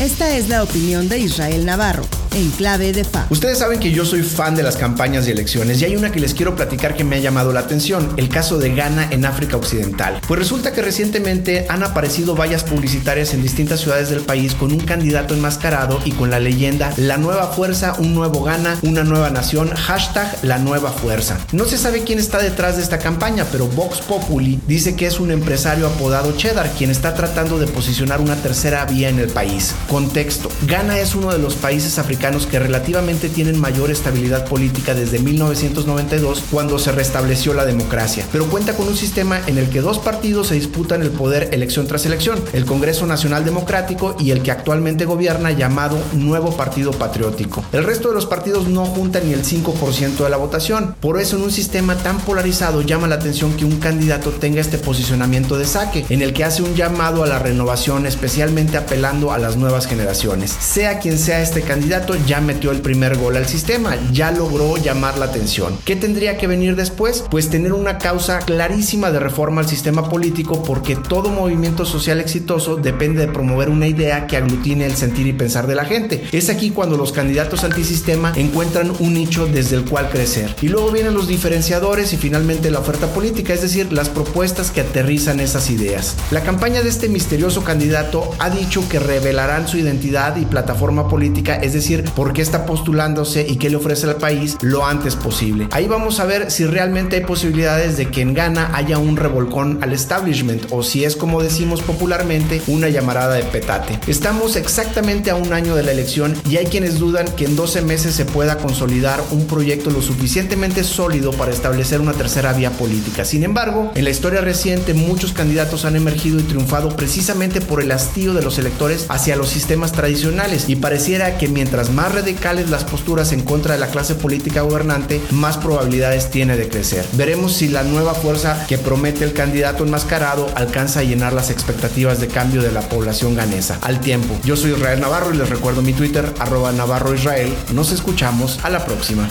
Esta es la opinión de Israel Navarro en clave de FA. Ustedes saben que yo soy fan de las campañas y elecciones y hay una que les quiero platicar que me ha llamado la atención, el caso de Ghana en África Occidental. Pues resulta que recientemente han aparecido vallas publicitarias en distintas ciudades del país con un candidato enmascarado y con la leyenda La nueva fuerza, un nuevo Ghana, una nueva nación, hashtag la nueva fuerza. No se sabe quién está detrás de esta campaña, pero Vox Populi dice que es un empresario apodado Cheddar quien está tratando de posicionar una tercera vía en el país. Contexto, Ghana es uno de los países africanos que relativamente tienen mayor estabilidad política desde 1992 cuando se restableció la democracia, pero cuenta con un sistema en el que dos partidos se disputan el poder elección tras elección, el Congreso Nacional Democrático y el que actualmente gobierna llamado Nuevo Partido Patriótico. El resto de los partidos no juntan ni el 5% de la votación, por eso en un sistema tan polarizado llama la atención que un candidato tenga este posicionamiento de saque, en el que hace un llamado a la renovación especialmente apelando a las nuevas generaciones. Sea quien sea este candidato, ya metió el primer gol al sistema, ya logró llamar la atención. ¿Qué tendría que venir después? Pues tener una causa clarísima de reforma al sistema político porque todo movimiento social exitoso depende de promover una idea que aglutine el sentir y pensar de la gente. Es aquí cuando los candidatos antisistema encuentran un nicho desde el cual crecer. Y luego vienen los diferenciadores y finalmente la oferta política, es decir, las propuestas que aterrizan esas ideas. La campaña de este misterioso candidato ha dicho que revelarán su identidad y plataforma política, es decir, por qué está postulándose y qué le ofrece al país lo antes posible. Ahí vamos a ver si realmente hay posibilidades de que en Ghana haya un revolcón al establishment o si es como decimos popularmente una llamarada de petate. Estamos exactamente a un año de la elección y hay quienes dudan que en 12 meses se pueda consolidar un proyecto lo suficientemente sólido para establecer una tercera vía política. Sin embargo, en la historia reciente muchos candidatos han emergido y triunfado precisamente por el hastío de los electores hacia los sistemas tradicionales y pareciera que más radicales las posturas en contra de la clase política gobernante, más probabilidades tiene de crecer. Veremos si la nueva fuerza que promete el candidato enmascarado alcanza a llenar las expectativas de cambio de la población ganesa. Al tiempo, yo soy Israel Navarro y les recuerdo mi Twitter, arroba Navarro Israel. Nos escuchamos a la próxima.